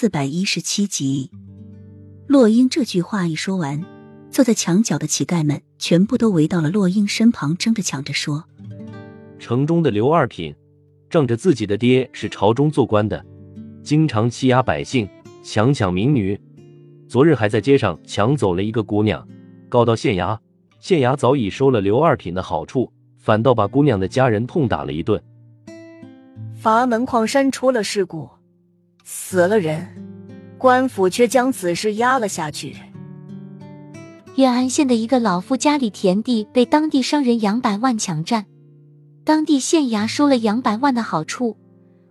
四百一十七集。洛英这句话一说完，坐在墙角的乞丐们全部都围到了洛英身旁，争着抢着说：“城中的刘二品，仗着自己的爹是朝中做官的，经常欺压百姓，强抢民女。昨日还在街上抢走了一个姑娘，告到县衙。县衙早已收了刘二品的好处，反倒把姑娘的家人痛打了一顿。阀门矿山出了事故，死了人。”官府却将此事压了下去。岳安县的一个老妇家里田地被当地商人杨百万抢占，当地县衙收了杨百万的好处，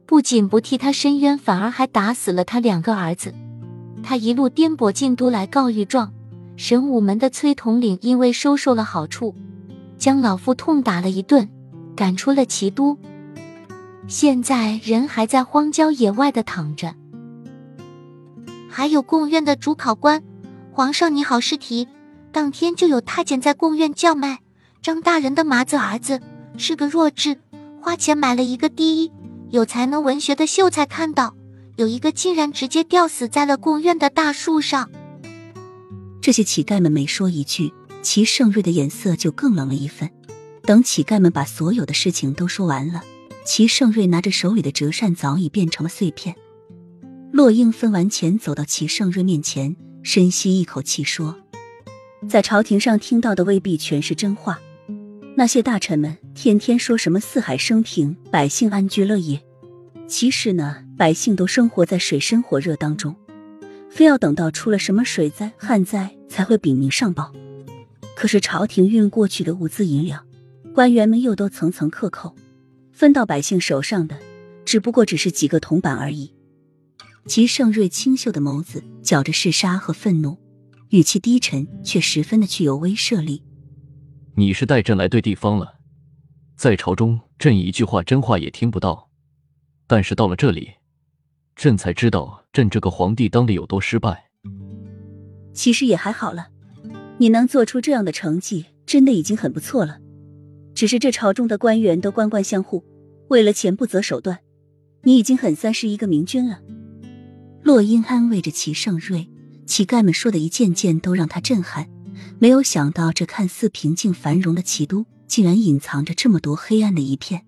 不仅不替他伸冤，反而还打死了他两个儿子。他一路颠簸进都来告御状。神武门的崔统领因为收受了好处，将老夫痛打了一顿，赶出了齐都。现在人还在荒郊野外的躺着。还有贡院的主考官，皇上你好试题，当天就有太监在贡院叫卖。张大人的麻子儿子是个弱智，花钱买了一个第一有才能文学的秀才，看到有一个竟然直接吊死在了贡院的大树上。这些乞丐们每说一句，齐盛瑞的眼色就更冷了一分。等乞丐们把所有的事情都说完了，齐盛瑞拿着手里的折扇早已变成了碎片。洛英分完钱，走到齐盛瑞面前，深吸一口气说：“在朝廷上听到的未必全是真话。那些大臣们天天说什么四海升平，百姓安居乐业，其实呢，百姓都生活在水深火热当中，非要等到出了什么水灾、旱灾才会禀明上报。可是朝廷运过去的物资银两，官员们又都层层克扣，分到百姓手上的，只不过只是几个铜板而已。”齐盛瑞清秀的眸子搅着嗜杀和愤怒，语气低沉却十分的具有威慑力。你是带朕来对地方了，在朝中朕一句话真话也听不到，但是到了这里，朕才知道朕这个皇帝当的有多失败。其实也还好了，你能做出这样的成绩，真的已经很不错了。只是这朝中的官员都官官相护，为了钱不择手段，你已经很算是一个明君了。洛英安慰着齐盛瑞，乞丐们说的一件件都让他震撼。没有想到，这看似平静繁荣的齐都，竟然隐藏着这么多黑暗的一片。